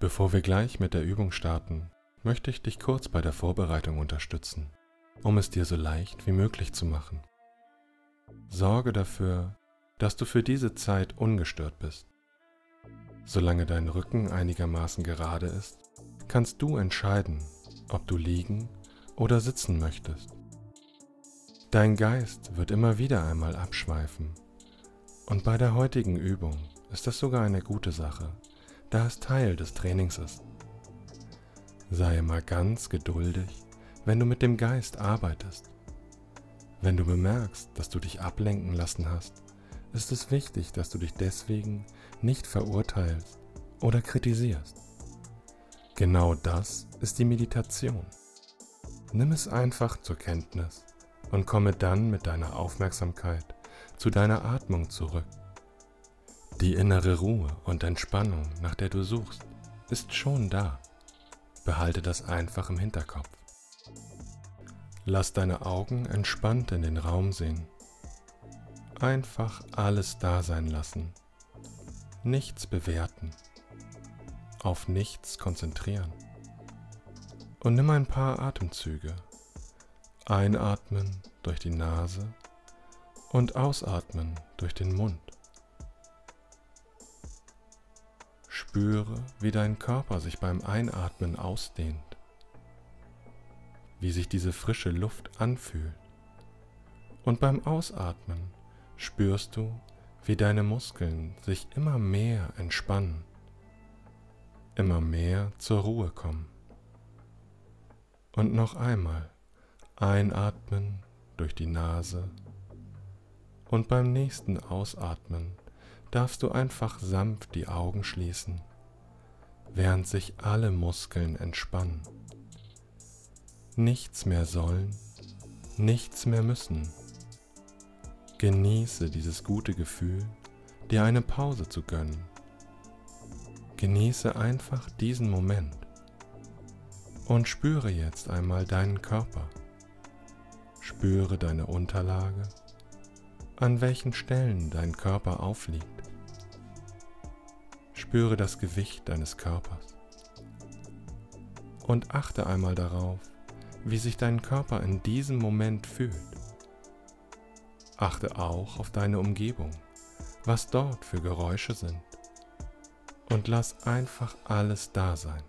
Bevor wir gleich mit der Übung starten, möchte ich dich kurz bei der Vorbereitung unterstützen, um es dir so leicht wie möglich zu machen. Sorge dafür, dass du für diese Zeit ungestört bist. Solange dein Rücken einigermaßen gerade ist, kannst du entscheiden, ob du liegen oder sitzen möchtest. Dein Geist wird immer wieder einmal abschweifen und bei der heutigen Übung ist das sogar eine gute Sache, da es Teil des Trainings ist. Sei mal ganz geduldig, wenn du mit dem Geist arbeitest. Wenn du bemerkst, dass du dich ablenken lassen hast, ist es wichtig, dass du dich deswegen nicht verurteilst oder kritisierst. Genau das ist die Meditation. Nimm es einfach zur Kenntnis und komme dann mit deiner Aufmerksamkeit zu deiner Atmung zurück. Die innere Ruhe und Entspannung, nach der du suchst, ist schon da. Behalte das einfach im Hinterkopf. Lass deine Augen entspannt in den Raum sehen. Einfach alles da sein lassen. Nichts bewerten. Auf nichts konzentrieren. Und nimm ein paar Atemzüge. Einatmen durch die Nase und ausatmen durch den Mund. Spüre, wie dein Körper sich beim Einatmen ausdehnt, wie sich diese frische Luft anfühlt. Und beim Ausatmen spürst du, wie deine Muskeln sich immer mehr entspannen, immer mehr zur Ruhe kommen. Und noch einmal einatmen durch die Nase und beim nächsten Ausatmen darfst du einfach sanft die Augen schließen, während sich alle Muskeln entspannen. Nichts mehr sollen, nichts mehr müssen. Genieße dieses gute Gefühl, dir eine Pause zu gönnen. Genieße einfach diesen Moment und spüre jetzt einmal deinen Körper. Spüre deine Unterlage, an welchen Stellen dein Körper aufliegt. Spüre das Gewicht deines Körpers. Und achte einmal darauf, wie sich dein Körper in diesem Moment fühlt. Achte auch auf deine Umgebung, was dort für Geräusche sind. Und lass einfach alles da sein.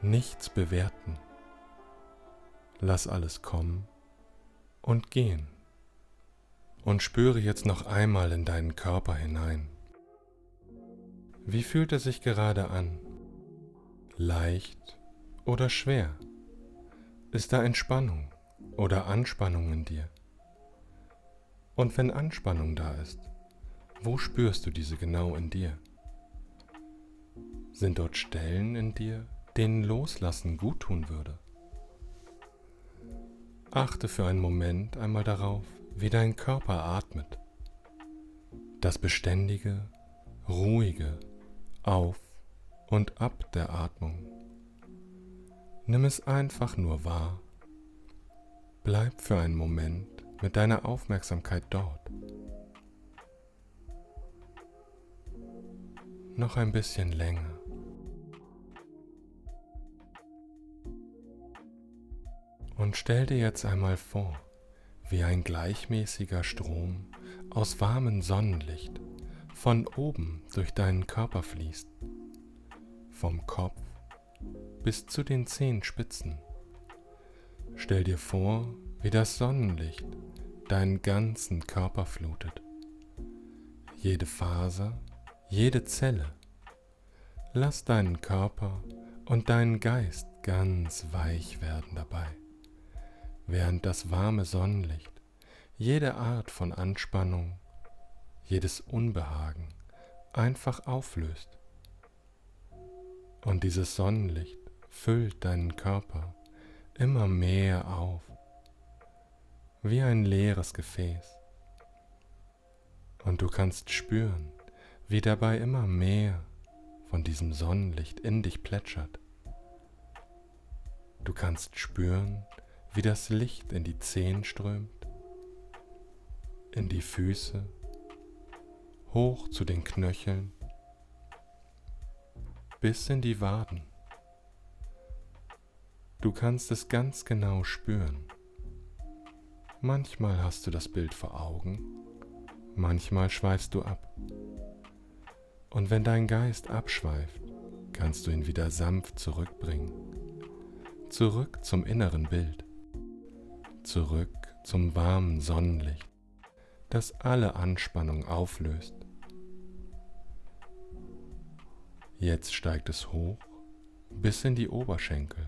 Nichts bewerten. Lass alles kommen und gehen. Und spüre jetzt noch einmal in deinen Körper hinein. Wie fühlt er sich gerade an? Leicht oder schwer? Ist da Entspannung oder Anspannung in dir? Und wenn Anspannung da ist, wo spürst du diese genau in dir? Sind dort Stellen in dir, denen Loslassen guttun würde? Achte für einen Moment einmal darauf, wie dein Körper atmet. Das beständige, ruhige, auf und ab der Atmung. Nimm es einfach nur wahr. Bleib für einen Moment mit deiner Aufmerksamkeit dort. Noch ein bisschen länger. Und stell dir jetzt einmal vor, wie ein gleichmäßiger Strom aus warmem Sonnenlicht von oben durch deinen Körper fließt, vom Kopf bis zu den Zehenspitzen. Stell dir vor, wie das Sonnenlicht deinen ganzen Körper flutet. Jede Faser, jede Zelle. Lass deinen Körper und deinen Geist ganz weich werden dabei, während das warme Sonnenlicht jede Art von Anspannung jedes Unbehagen einfach auflöst. Und dieses Sonnenlicht füllt deinen Körper immer mehr auf, wie ein leeres Gefäß. Und du kannst spüren, wie dabei immer mehr von diesem Sonnenlicht in dich plätschert. Du kannst spüren, wie das Licht in die Zehen strömt, in die Füße hoch zu den Knöcheln, bis in die Waden. Du kannst es ganz genau spüren. Manchmal hast du das Bild vor Augen, manchmal schweifst du ab. Und wenn dein Geist abschweift, kannst du ihn wieder sanft zurückbringen. Zurück zum inneren Bild. Zurück zum warmen Sonnenlicht, das alle Anspannung auflöst. Jetzt steigt es hoch bis in die Oberschenkel.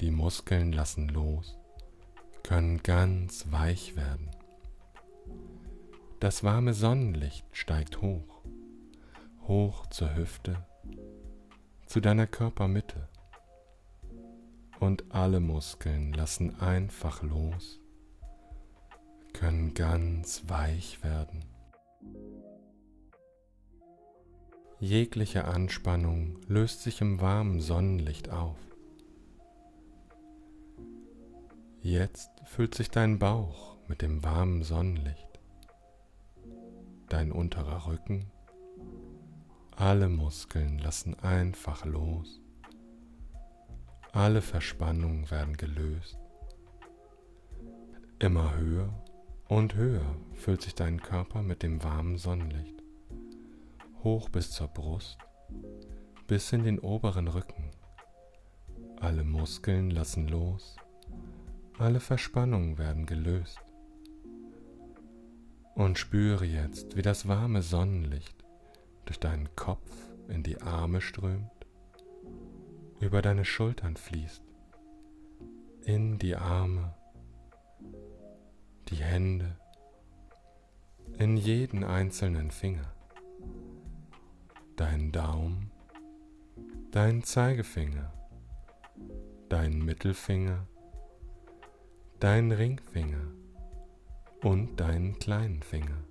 Die Muskeln lassen los können ganz weich werden. Das warme Sonnenlicht steigt hoch, hoch zur Hüfte, zu deiner Körpermitte. Und alle Muskeln lassen einfach los, können ganz weich werden. Jegliche Anspannung löst sich im warmen Sonnenlicht auf. Jetzt füllt sich dein Bauch mit dem warmen Sonnenlicht. Dein unterer Rücken, alle Muskeln lassen einfach los. Alle Verspannungen werden gelöst. Immer höher und höher füllt sich dein Körper mit dem warmen Sonnenlicht. Hoch bis zur Brust, bis in den oberen Rücken. Alle Muskeln lassen los alle Verspannungen werden gelöst. Und spüre jetzt, wie das warme Sonnenlicht durch deinen Kopf in die Arme strömt, über deine Schultern fließt, in die Arme, die Hände, in jeden einzelnen Finger, dein Daumen, dein Zeigefinger, dein Mittelfinger, deinen Ringfinger und deinen kleinen Finger.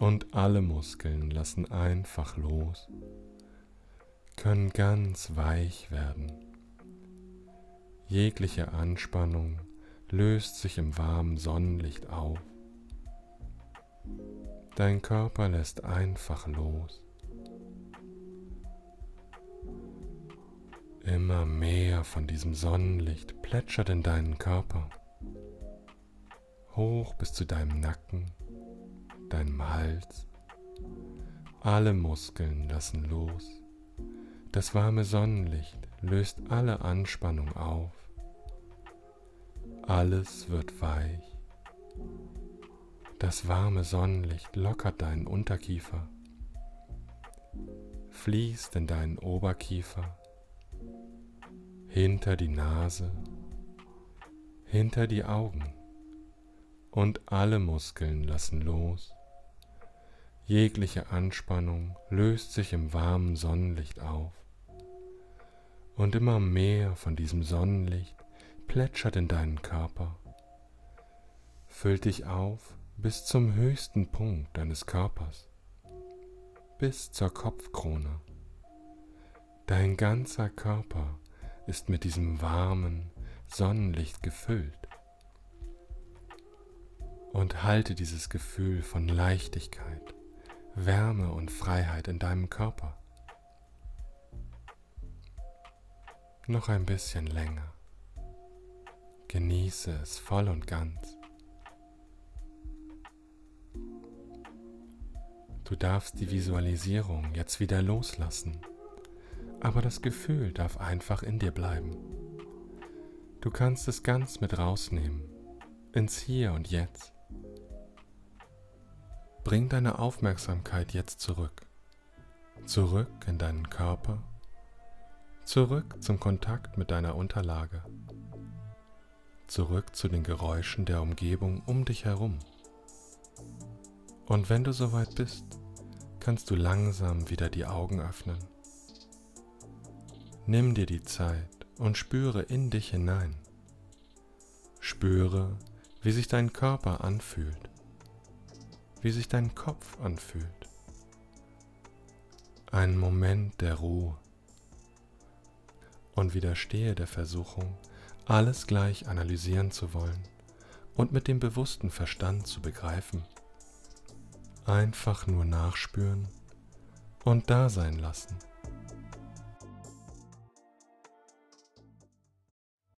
Und alle Muskeln lassen einfach los, können ganz weich werden. Jegliche Anspannung löst sich im warmen Sonnenlicht auf. Dein Körper lässt einfach los. Immer mehr von diesem Sonnenlicht plätschert in deinen Körper, hoch bis zu deinem Nacken, deinem Hals. Alle Muskeln lassen los. Das warme Sonnenlicht löst alle Anspannung auf. Alles wird weich. Das warme Sonnenlicht lockert deinen Unterkiefer, fließt in deinen Oberkiefer hinter die Nase, hinter die Augen und alle Muskeln lassen los. Jegliche Anspannung löst sich im warmen Sonnenlicht auf und immer mehr von diesem Sonnenlicht plätschert in deinen Körper, füllt dich auf bis zum höchsten Punkt deines Körpers, bis zur Kopfkrone. Dein ganzer Körper ist mit diesem warmen Sonnenlicht gefüllt. Und halte dieses Gefühl von Leichtigkeit, Wärme und Freiheit in deinem Körper. Noch ein bisschen länger. Genieße es voll und ganz. Du darfst die Visualisierung jetzt wieder loslassen aber das Gefühl darf einfach in dir bleiben. Du kannst es ganz mit rausnehmen, ins Hier und Jetzt. Bring deine Aufmerksamkeit jetzt zurück, zurück in deinen Körper, zurück zum Kontakt mit deiner Unterlage, zurück zu den Geräuschen der Umgebung um dich herum. Und wenn du soweit bist, kannst du langsam wieder die Augen öffnen. Nimm dir die Zeit und spüre in dich hinein. Spüre, wie sich dein Körper anfühlt, wie sich dein Kopf anfühlt. Ein Moment der Ruhe und widerstehe der Versuchung, alles gleich analysieren zu wollen und mit dem bewussten Verstand zu begreifen. Einfach nur nachspüren und da sein lassen.